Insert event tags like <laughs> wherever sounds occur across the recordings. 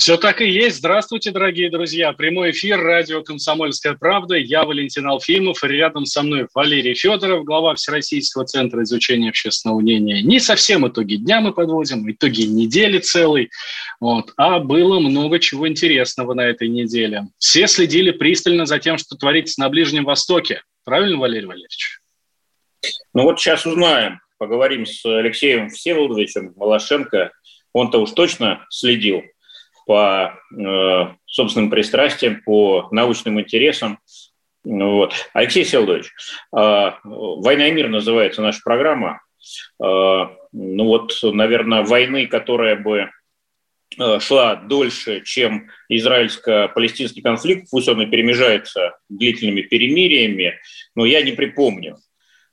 Все так и есть. Здравствуйте, дорогие друзья. Прямой эфир радио «Комсомольская правда». Я Валентин Алфимов. Рядом со мной Валерий Федоров, глава Всероссийского центра изучения общественного мнения. Не совсем итоги дня мы подводим, итоги недели целой. Вот. А было много чего интересного на этой неделе. Все следили пристально за тем, что творится на Ближнем Востоке. Правильно, Валерий Валерьевич? Ну вот сейчас узнаем. Поговорим с Алексеем Всеволодовичем Малашенко. Он-то уж точно следил по э, собственным пристрастиям, по научным интересам. Вот. Алексей Селдович, э, «Война и мир» называется наша программа. Э, ну вот, наверное, войны, которая бы э, шла дольше, чем израильско-палестинский конфликт, пусть он и перемежается длительными перемириями, но я не припомню.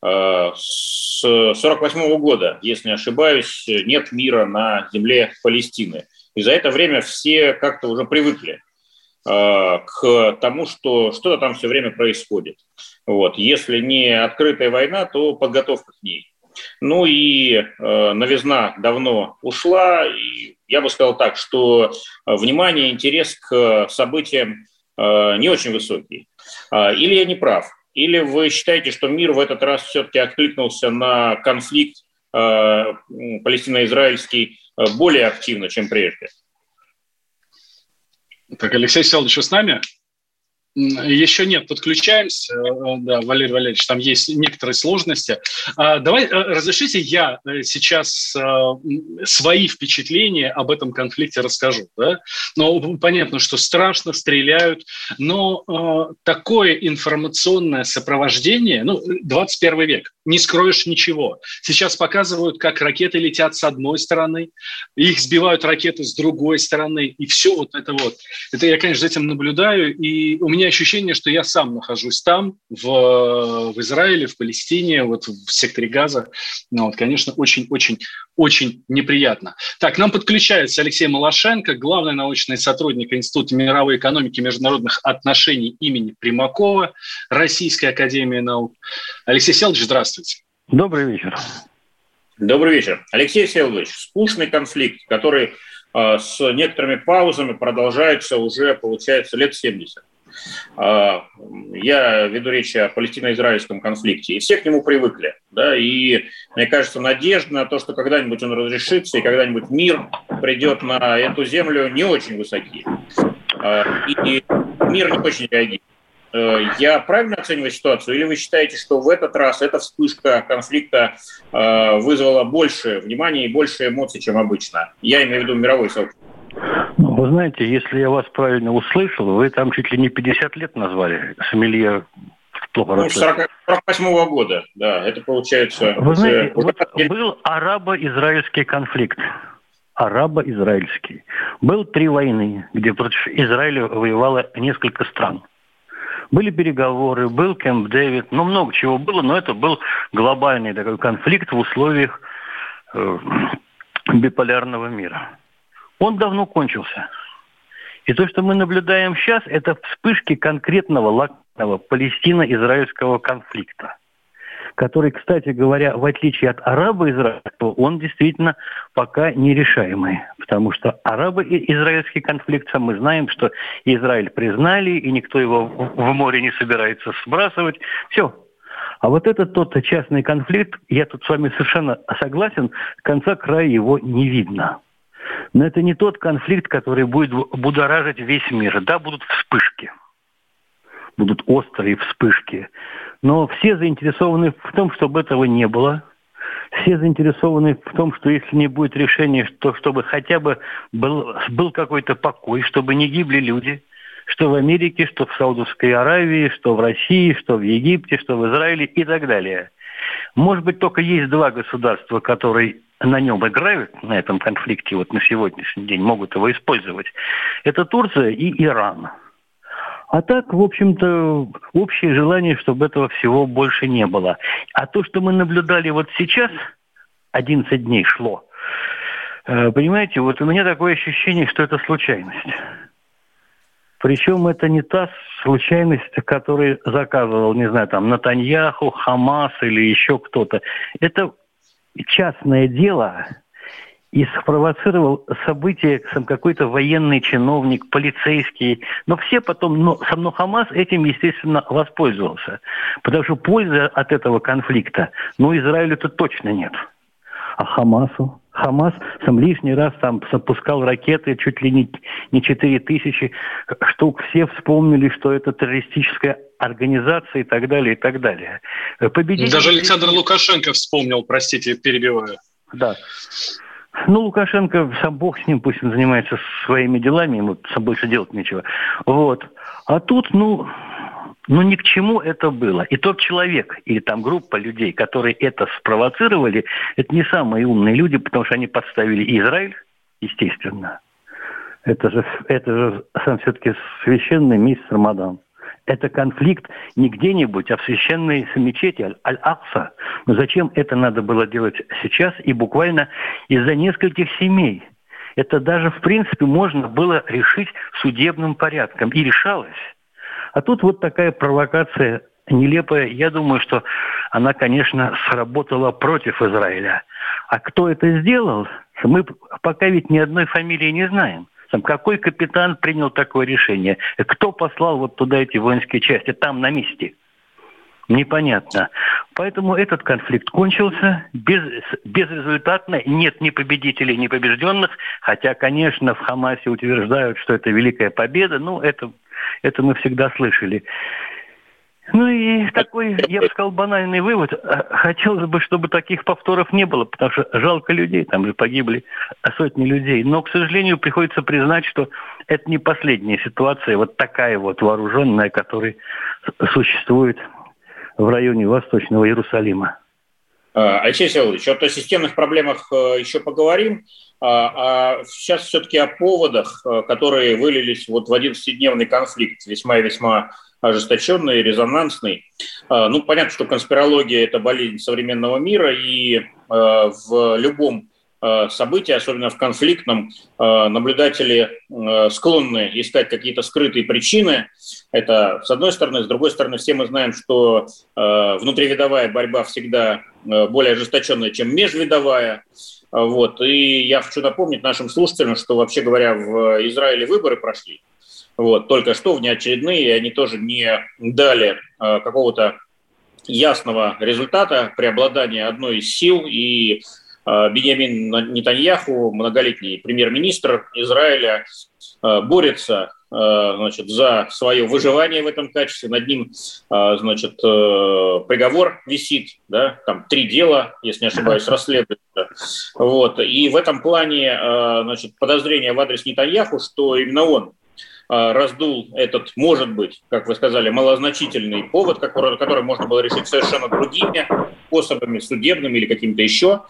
Э, с 1948 года, если не ошибаюсь, нет мира на земле Палестины – и за это время все как-то уже привыкли э, к тому, что что-то там все время происходит. Вот. Если не открытая война, то подготовка к ней. Ну и э, новизна давно ушла. И я бы сказал так, что внимание, интерес к событиям э, не очень высокий. Э, или я не прав? Или вы считаете, что мир в этот раз все-таки откликнулся на конфликт палестино-израильский Э, более активно, чем прежде. Так, Алексей Селович, с нами? Еще нет, подключаемся. Э, да, Валерий Валерьевич, там есть некоторые сложности. А, давай, э, разрешите я э, сейчас свои впечатления об этом конфликте расскажу. Да? Ну, понятно, что страшно, стреляют, но такое информационное сопровождение, ну, 21 век, не скроешь ничего. Сейчас показывают, как ракеты летят с одной стороны, их сбивают ракеты с другой стороны, и все вот это вот. Это я, конечно, за этим наблюдаю, и у меня ощущение, что я сам нахожусь там, в, в Израиле, в Палестине, вот в секторе Газа. Ну, вот, конечно, очень-очень-очень неприятно. Так, нам подключается Алексей Малашенко, главный научный сотрудник Института мировой экономики и международных отношений имени Примакова, Российской академии наук. Алексей Селович, здравствуйте. Добрый вечер. Добрый вечер. Алексей Селович, скучный конфликт, который э, с некоторыми паузами продолжается уже, получается, лет 70. А, я веду речь о палестино-израильском конфликте, и все к нему привыкли. Да, и мне кажется, надежда на то, что когда-нибудь он разрешится, и когда-нибудь мир придет на эту землю, не очень высоки. А, и мир не очень реагирует. Э, я правильно оцениваю ситуацию, или вы считаете, что в этот раз эта вспышка конфликта э, вызвала больше внимания и больше эмоций, чем обычно? Я имею в виду мировой сообщество. Ну, вы знаете, если я вас правильно услышал, вы там чуть ли не 50 лет назвали. Сомелье плохо ну, 48 -го года, да, это получается... Вы знаете, вот был арабо-израильский конфликт. Арабо-израильский. Был три войны, где против Израиля воевало несколько стран. Были переговоры, был Кэмп Дэвид, ну, много чего было, но это был глобальный такой конфликт в условиях э, биполярного мира он давно кончился. И то, что мы наблюдаем сейчас, это вспышки конкретного локального палестино-израильского конфликта, который, кстати говоря, в отличие от арабо-израильского, он действительно пока нерешаемый. Потому что арабо-израильский конфликт, мы знаем, что Израиль признали, и никто его в море не собирается сбрасывать. Все, а вот этот тот частный конфликт, я тут с вами совершенно согласен, конца края его не видно. Но это не тот конфликт, который будет будоражить весь мир. Да, будут вспышки. Будут острые вспышки. Но все заинтересованы в том, чтобы этого не было. Все заинтересованы в том, что если не будет решения, то чтобы хотя бы был, был какой-то покой, чтобы не гибли люди, что в Америке, что в Саудовской Аравии, что в России, что в Египте, что в Израиле и так далее. Может быть, только есть два государства, которые на нем играют, на этом конфликте вот на сегодняшний день, могут его использовать, это Турция и Иран. А так, в общем-то, общее желание, чтобы этого всего больше не было. А то, что мы наблюдали вот сейчас, 11 дней шло, э, понимаете, вот у меня такое ощущение, что это случайность. Причем это не та случайность, которую заказывал, не знаю, там, Натаньяху, Хамас или еще кто-то. Это частное дело, и спровоцировал событие сам какой-то военный чиновник, полицейский. Но все потом, но сам но Хамас этим, естественно, воспользовался. Потому что пользы от этого конфликта, ну, Израилю-то точно нет. А Хамасу? Хамас сам лишний раз там запускал ракеты, чуть ли не, не 4 тысячи штук. Все вспомнили, что это террористическая организация и так далее, и так далее. Победители... Даже Александр Лукашенко вспомнил, простите, перебиваю. Да. Ну, Лукашенко, сам бог с ним, пусть он занимается своими делами, ему больше делать нечего. Вот. А тут, ну, ну ни к чему это было. И тот человек или там группа людей, которые это спровоцировали, это не самые умные люди, потому что они подставили Израиль, естественно. Это же, это же сам все-таки священный месяц Рамадан это конфликт не где-нибудь, а в священной мечети Аль-Акса. Но зачем это надо было делать сейчас и буквально из-за нескольких семей? Это даже, в принципе, можно было решить судебным порядком. И решалось. А тут вот такая провокация нелепая. Я думаю, что она, конечно, сработала против Израиля. А кто это сделал, мы пока ведь ни одной фамилии не знаем. Там, какой капитан принял такое решение? Кто послал вот туда эти воинские части? Там, на месте. Непонятно. Поэтому этот конфликт кончился без, безрезультатно. Нет ни победителей, ни побежденных. Хотя, конечно, в Хамасе утверждают, что это великая победа. Ну, это, это мы всегда слышали. Ну и такой, я бы сказал, банальный вывод. Хотелось бы, чтобы таких повторов не было, потому что жалко людей, там же погибли сотни людей. Но, к сожалению, приходится признать, что это не последняя ситуация, вот такая вот вооруженная, которая существует в районе Восточного Иерусалима. А, Алексей Всеволодович, вот о системных проблемах э, еще поговорим. А, а сейчас все-таки о поводах, э, которые вылились вот в 11-дневный конфликт, весьма и весьма ожесточенный, резонансный. А, ну, понятно, что конспирология – это болезнь современного мира, и а, в любом а, событии, особенно в конфликтном, наблюдатели склонны искать какие-то скрытые причины. Это с одной стороны. С другой стороны, все мы знаем, что внутривидовая борьба всегда более ожесточенная, чем межвидовая. Вот. И я хочу напомнить нашим слушателям, что, вообще говоря, в Израиле выборы прошли вот, только что внеочередные, они тоже не дали э, какого-то ясного результата преобладания одной из сил, и э, Беньямин Нетаньяху, многолетний премьер-министр Израиля, э, борется э, значит, за свое выживание в этом качестве. Над ним э, значит, э, приговор висит, да, там три дела, если не ошибаюсь, расследуется. Вот. И в этом плане значит, подозрение в адрес Нетаньяху, что именно он раздул этот, может быть, как вы сказали, малозначительный повод, который, можно было решить совершенно другими способами, судебными или какими-то еще.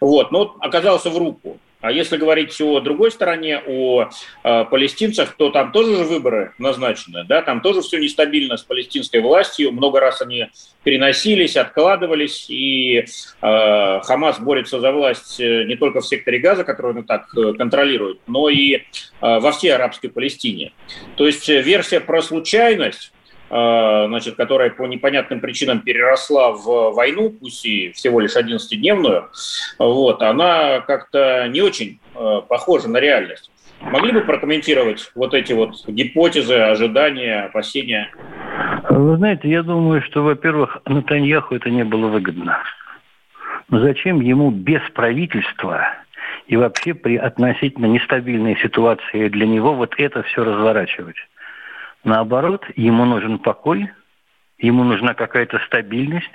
Вот. Но оказался в руку а если говорить о другой стороне, о э, палестинцах, то там тоже же выборы назначены, да, там тоже все нестабильно с палестинской властью, много раз они переносились, откладывались, и э, Хамас борется за власть э, не только в секторе Газа, который он так э, контролирует, но и э, во всей арабской Палестине. То есть э, версия про случайность значит, которая по непонятным причинам переросла в войну, пусть и всего лишь 11-дневную, вот, она как-то не очень э, похожа на реальность. Могли бы прокомментировать вот эти вот гипотезы, ожидания, опасения? Вы знаете, я думаю, что, во-первых, Натаньяху это не было выгодно. Но зачем ему без правительства и вообще при относительно нестабильной ситуации для него вот это все разворачивать? Наоборот, ему нужен покой, ему нужна какая-то стабильность.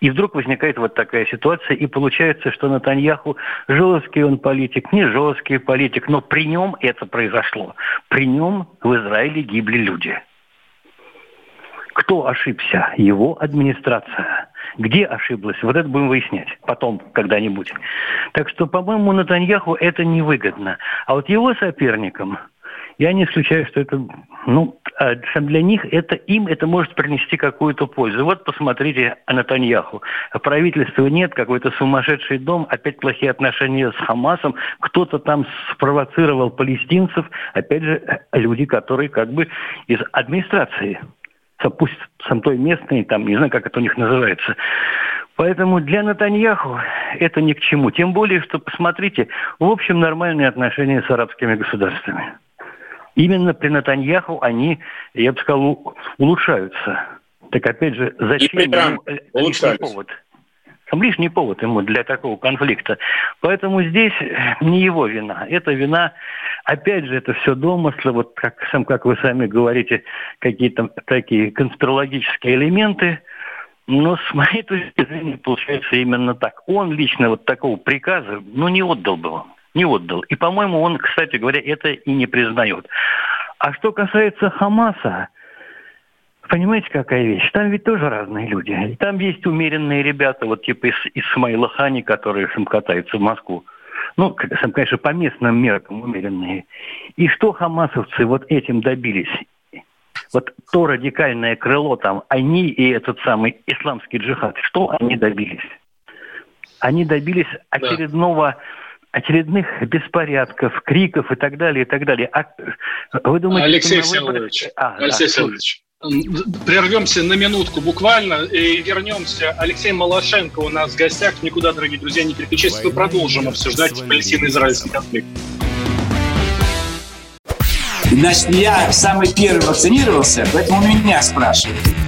И вдруг возникает вот такая ситуация, и получается, что Натаньяху жесткий он политик, не жесткий политик, но при нем это произошло. При нем в Израиле гибли люди. Кто ошибся? Его администрация. Где ошиблась? Вот это будем выяснять потом, когда-нибудь. Так что, по-моему, Натаньяху это невыгодно. А вот его соперникам, я не исключаю, что это, ну, а для них это, им это может принести какую-то пользу. Вот посмотрите Натаньяху. Правительства нет, какой-то сумасшедший дом, опять плохие отношения с Хамасом, кто-то там спровоцировал палестинцев, опять же, люди, которые как бы из администрации пусть сам той местный, там, не знаю, как это у них называется. Поэтому для Натаньяху это ни к чему. Тем более, что, посмотрите, в общем, нормальные отношения с арабскими государствами. Именно при Натаньяху они, я бы сказал, улучшаются. Так опять же, зачем ему лишний повод? Там лишний повод ему для такого конфликта. Поэтому здесь не его вина. Это вина, опять же, это все домыслы, вот как, сам, как вы сами говорите, какие-то такие конспирологические элементы. Но с моей точки зрения получается именно так. Он лично вот такого приказа, ну, не отдал бы вам. Не отдал. И, по-моему, он, кстати говоря, это и не признает. А что касается Хамаса, Понимаете, какая вещь? Там ведь тоже разные люди. Там есть умеренные ребята, вот типа из Исмаила Хани, которые катаются в Москву. Ну, конечно, по местным меркам умеренные. И что хамасовцы вот этим добились? Вот то радикальное крыло там, они и этот самый исламский джихад, что они добились? Они добились очередного очередных беспорядков, криков и так далее, и так далее. А вы думаете, Алексей Всеволодович, а, Алексей да, Всеволодович, Прервемся на минутку буквально и вернемся. Алексей Малашенко у нас в гостях. Никуда, дорогие друзья, не переключайтесь. Мы продолжим обсуждать палестино-израильский конфликт. Значит, я самый первый вакцинировался, поэтому меня спрашивают.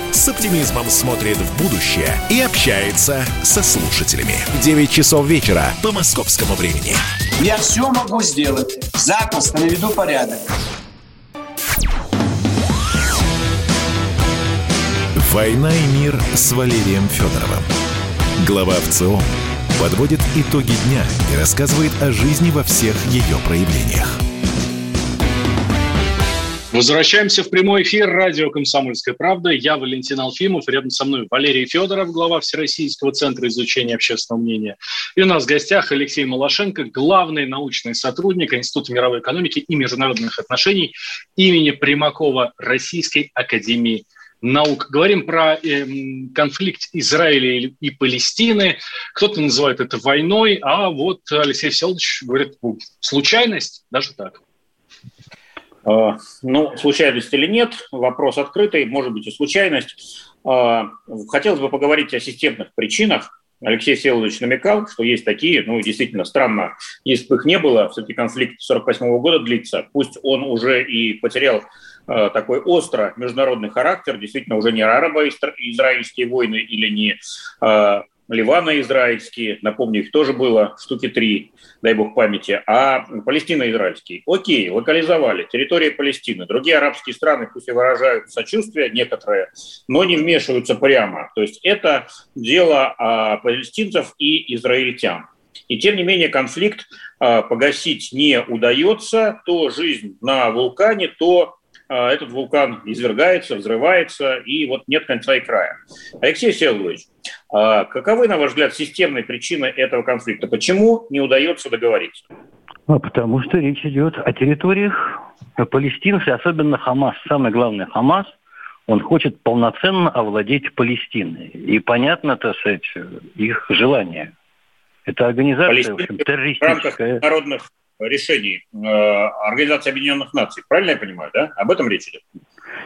с оптимизмом смотрит в будущее и общается со слушателями. 9 часов вечера по московскому времени. Я все могу сделать. Запросто наведу порядок. «Война и мир» с Валерием Федоровым. Глава ВЦО подводит итоги дня и рассказывает о жизни во всех ее проявлениях. Возвращаемся в прямой эфир радио «Комсомольская правда». Я Валентин Алфимов, рядом со мной Валерий Федоров, глава Всероссийского центра изучения общественного мнения. И у нас в гостях Алексей Малашенко, главный научный сотрудник Института мировой экономики и международных отношений имени Примакова Российской академии наук. Говорим про э, конфликт Израиля и Палестины. Кто-то называет это войной, а вот Алексей Всеволодович говорит, ну, случайность, даже так. А, ну, случайность или нет, вопрос открытый, может быть и случайность. А, хотелось бы поговорить о системных причинах. Алексей Всеволодович намекал, что есть такие, ну, действительно странно, если бы их не было, все-таки конфликт 48 года длится, пусть он уже и потерял Э, такой остро международный характер, действительно уже не арабо-израильские войны или не Ливано-израильские, напомню, их тоже было штуки три, дай бог памяти, а Палестино-израильские. Окей, локализовали территорию Палестины. Другие арабские страны пусть и выражают сочувствие некоторые, но не вмешиваются прямо. То есть это дело а, палестинцев и израильтян. И тем не менее конфликт а, погасить не удается. То жизнь на вулкане, то этот вулкан извергается, взрывается, и вот нет конца и края. Алексей Всеволодович, а каковы, на ваш взгляд, системные причины этого конфликта? Почему не удается договориться? А потому что речь идет о территориях палестинцы, особенно Хамас. Самое главное, Хамас, он хочет полноценно овладеть Палестиной. И понятно, так сказать, их желание. Это организация, Палестина в общем, террористическая. В рамках народных решений э, Организации Объединенных Наций. Правильно я понимаю, да? Об этом речь идет?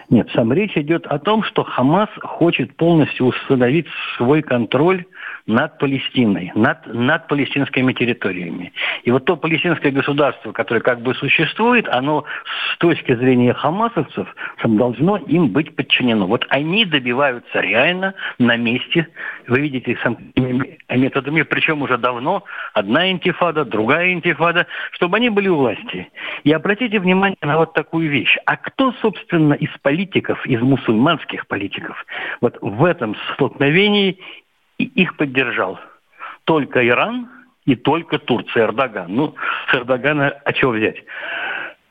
Нет, сам речь идет о том, что Хамас хочет полностью установить свой контроль над Палестиной, над, над палестинскими территориями. И вот то палестинское государство, которое как бы существует, оно с точки зрения хамасовцев должно им быть подчинено. Вот они добиваются реально на месте, вы видите, методами, причем уже давно, одна интифада, другая интифада, чтобы они были у власти. И обратите внимание на вот такую вещь. А кто, собственно, из политиков, из мусульманских политиков, вот в этом столкновении их поддержал? Только Иран и только Турция, Эрдоган. Ну, с Эрдогана о чем взять?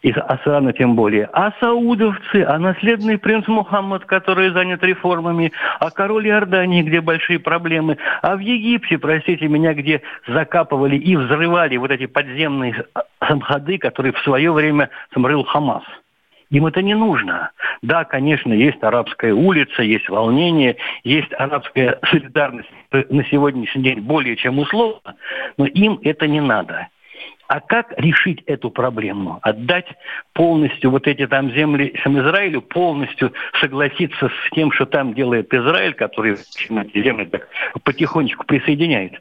из Асана тем более, а саудовцы, а наследный принц Мухаммад, который занят реформами, а король Иордании, где большие проблемы, а в Египте, простите меня, где закапывали и взрывали вот эти подземные самходы, которые в свое время самрыл Хамас. Им это не нужно. Да, конечно, есть арабская улица, есть волнение, есть арабская <laughs> солидарность на сегодняшний день более чем условно, но им это не надо. А как решить эту проблему? Отдать полностью вот эти там земли сам Израилю, полностью согласиться с тем, что там делает Израиль, который эти земли так потихонечку присоединяет?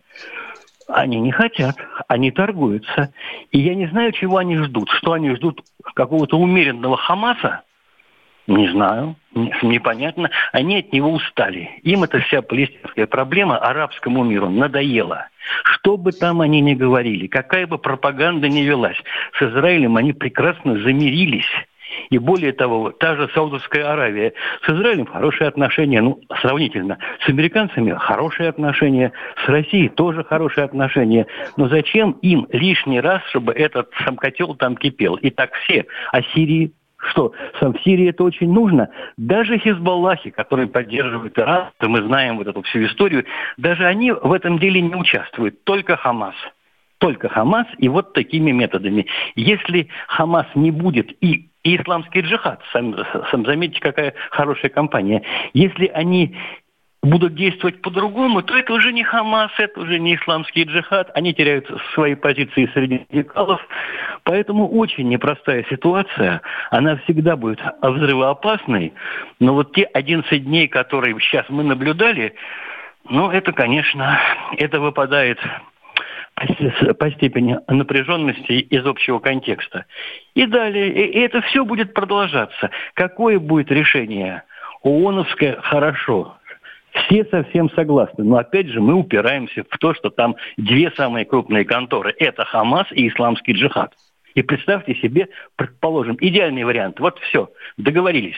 Они не хотят, они торгуются. И я не знаю, чего они ждут. Что они ждут какого-то умеренного Хамаса? Не знаю, непонятно. Они от него устали. Им эта вся палестинская проблема арабскому миру надоела. Что бы там они ни говорили, какая бы пропаганда ни велась, с Израилем они прекрасно замирились. И более того, та же Саудовская Аравия с Израилем хорошие отношения, ну, сравнительно. С американцами хорошие отношения, с Россией тоже хорошие отношения. Но зачем им лишний раз, чтобы этот сам котел там кипел? И так все. А Сирии что, сам в Сирии это очень нужно. Даже Хизбаллахи, которые поддерживают Иран, то мы знаем вот эту всю историю, даже они в этом деле не участвуют, только Хамас. Только Хамас и вот такими методами. Если Хамас не будет и и исламский джихад, сам, сам заметьте, какая хорошая компания. Если они будут действовать по-другому, то это уже не Хамас, это уже не исламский джихад. Они теряют свои позиции среди радикалов. Поэтому очень непростая ситуация. Она всегда будет взрывоопасной. Но вот те 11 дней, которые сейчас мы наблюдали, ну, это, конечно, это выпадает по степени напряженности из общего контекста. И далее, и это все будет продолжаться. Какое будет решение? ООНовское хорошо, все совсем согласны. Но опять же мы упираемся в то, что там две самые крупные конторы. Это Хамас и Исламский джихад. И представьте себе, предположим, идеальный вариант. Вот все, договорились.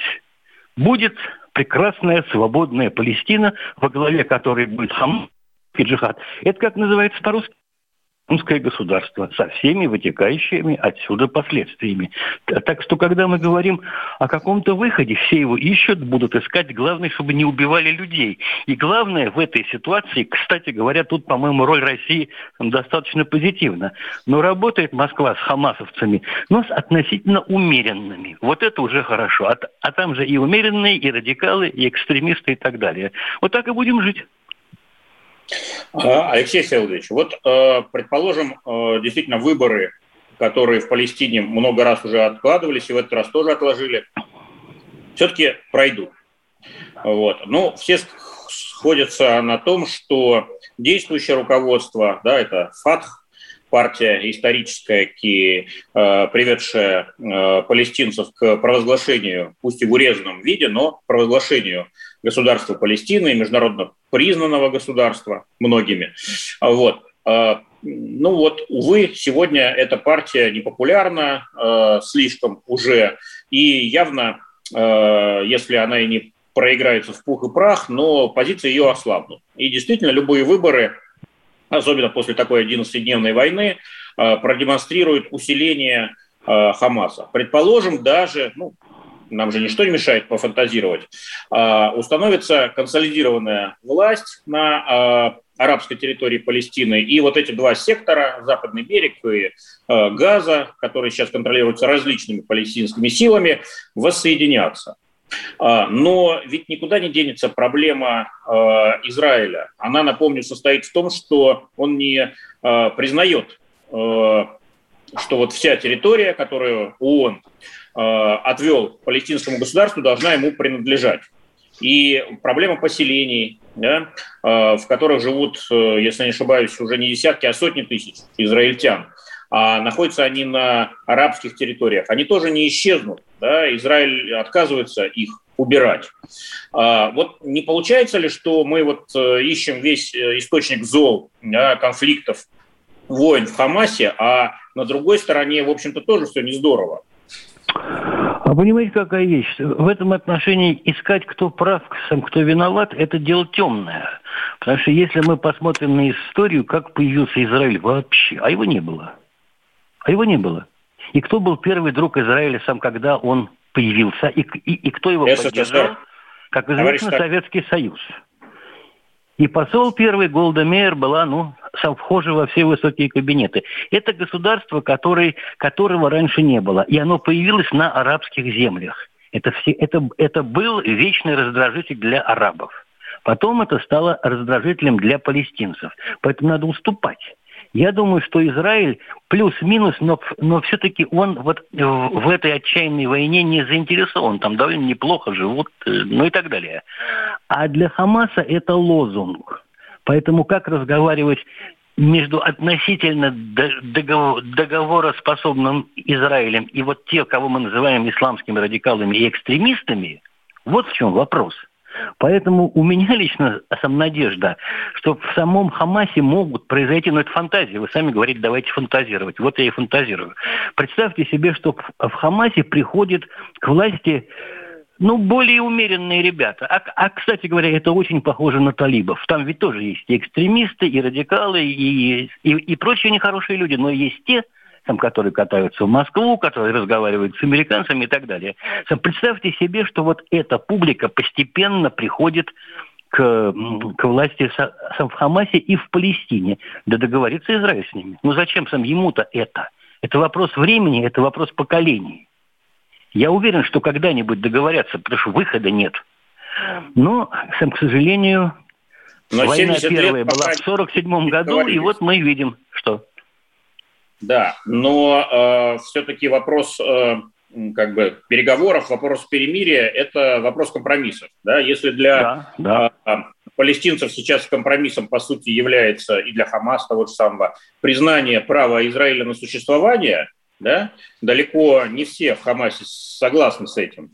Будет прекрасная свободная Палестина, во главе которой будет Хамас и джихад. Это как называется по-русски? Исламское государство со всеми вытекающими отсюда последствиями. Так что, когда мы говорим о каком-то выходе, все его ищут, будут искать. Главное, чтобы не убивали людей. И главное в этой ситуации, кстати говоря, тут, по-моему, роль России достаточно позитивна. Но работает Москва с хамасовцами, но с относительно умеренными. Вот это уже хорошо. А, а там же и умеренные, и радикалы, и экстремисты и так далее. Вот так и будем жить. А, Алексей Селович, вот, э, предположим, э, действительно выборы, которые в Палестине много раз уже откладывались, и в этот раз тоже отложили, все-таки пройдут. Вот. Ну, все сходятся на том, что действующее руководство, да, это ФАТХ, партия историческая, э, приведшая э, палестинцев к провозглашению, пусть и в урезанном виде, но провозглашению государства Палестины, международно признанного государства многими. Вот. Э, ну вот, увы, сегодня эта партия непопулярна э, слишком уже, и явно, э, если она и не проиграется в пух и прах, но позиции ее ослабнут. И действительно, любые выборы особенно после такой 11-дневной войны, э, продемонстрирует усиление э, Хамаса. Предположим, даже, ну, нам же ничто не мешает пофантазировать, э, установится консолидированная власть на арабской территории Палестины, и вот эти два сектора, Западный берег и Газа, которые сейчас контролируются различными палестинскими силами, воссоединятся. А, но ведь никуда не денется проблема а, Израиля. Она, напомню, состоит в том, что он не а, признает, что вот вся территория, которую ООН отвел палестинскому государству, должна ему принадлежать. и проблема поселений, да, в которых живут, если не ошибаюсь, уже не десятки, а сотни тысяч израильтян а находятся они на арабских территориях, они тоже не исчезнут. Да? Израиль отказывается их убирать. А, вот не получается ли, что мы вот э, ищем весь э, источник зол, да, конфликтов, войн в Хамасе, а на другой стороне, в общем-то, тоже все не здорово? А понимаете, какая вещь? В этом отношении искать, кто прав, сам кто виноват, это дело темное. Потому что если мы посмотрим на историю, как появился Израиль вообще, а его не было – а его не было. И кто был первый друг Израиля сам, когда он появился? И, и, и кто его СССР. поддержал? Как известно, Советский Союз. И посол первый Голда Мейер была, ну, сам вхожа во все высокие кабинеты. Это государство, который, которого раньше не было. И оно появилось на арабских землях. Это, все, это, это был вечный раздражитель для арабов. Потом это стало раздражителем для палестинцев. Поэтому надо уступать. Я думаю, что Израиль плюс-минус, но, но все-таки он вот в этой отчаянной войне не заинтересован. Там довольно неплохо живут, э, ну и так далее. А для Хамаса это лозунг. Поэтому как разговаривать между относительно договороспособным Израилем и вот те, кого мы называем исламскими радикалами и экстремистами, вот в чем вопрос – Поэтому у меня лично сам надежда, что в самом Хамасе могут произойти, но это фантазия, вы сами говорите, давайте фантазировать. Вот я и фантазирую. Представьте себе, что в Хамасе приходит к власти ну, более умеренные ребята. А, а, кстати говоря, это очень похоже на талибов. Там ведь тоже есть и экстремисты, и радикалы, и, и, и прочие нехорошие люди. Но есть те, там, которые катаются в Москву, которые разговаривают с американцами и так далее. Представьте себе, что вот эта публика постепенно приходит к, к власти в Хамасе и в Палестине. Да договорится Израиль с ними. Ну зачем сам ему-то это? Это вопрос времени, это вопрос поколений. Я уверен, что когда-нибудь договорятся, потому что выхода нет. Но, сам, к сожалению, Но война первая была в 1947 году, и вот мы видим, что... Да, но э, все-таки вопрос э, как бы переговоров, вопрос перемирия – это вопрос компромиссов. Да? Если для да, да. Э, палестинцев сейчас компромиссом, по сути, является и для Хамаса того же самого признание права Израиля на существование, да, далеко не все в Хамасе согласны с этим,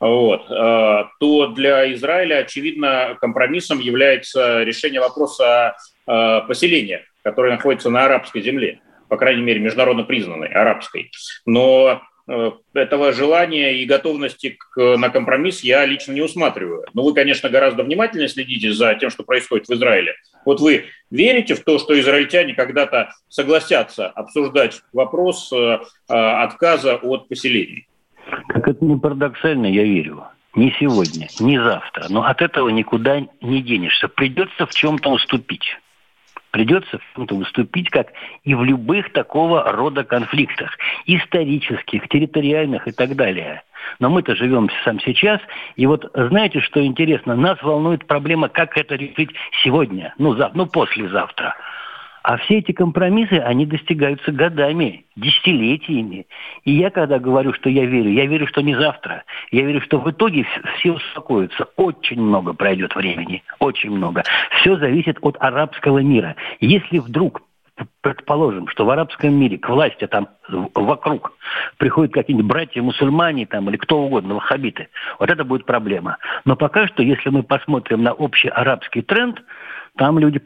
вот, э, то для Израиля, очевидно, компромиссом является решение вопроса о э, поселениях, которые находятся на арабской земле по крайней мере, международно признанной, арабской. Но э, этого желания и готовности к, на компромисс я лично не усматриваю. Но вы, конечно, гораздо внимательнее следите за тем, что происходит в Израиле. Вот вы верите в то, что израильтяне когда-то согласятся обсуждать вопрос э, э, отказа от поселений? Как это не парадоксально, я верю. Не сегодня, не завтра. Но от этого никуда не денешься. Придется в чем-то уступить придется в чем-то выступить, как и в любых такого рода конфликтах, исторических, территориальных и так далее. Но мы-то живем сам сейчас, и вот знаете, что интересно, нас волнует проблема, как это решить сегодня, ну, за, ну послезавтра. А все эти компромиссы, они достигаются годами, десятилетиями. И я, когда говорю, что я верю, я верю, что не завтра. Я верю, что в итоге все успокоятся. Очень много пройдет времени, очень много. Все зависит от арабского мира. Если вдруг предположим, что в арабском мире к власти там вокруг приходят какие-нибудь братья-мусульмане там, или кто угодно, ваххабиты, вот это будет проблема. Но пока что, если мы посмотрим на общий арабский тренд, там люди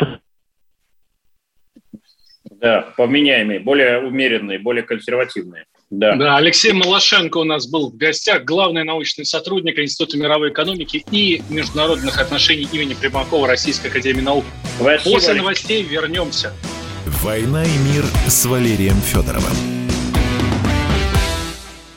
да, поменяемые, более умеренные, более консервативные. Да. да, Алексей Малашенко у нас был в гостях, главный научный сотрудник Института мировой экономики и международных отношений имени Примакова Российской Академии Наук. Спасибо, После новостей вернемся. «Война и мир» с Валерием Федоровым.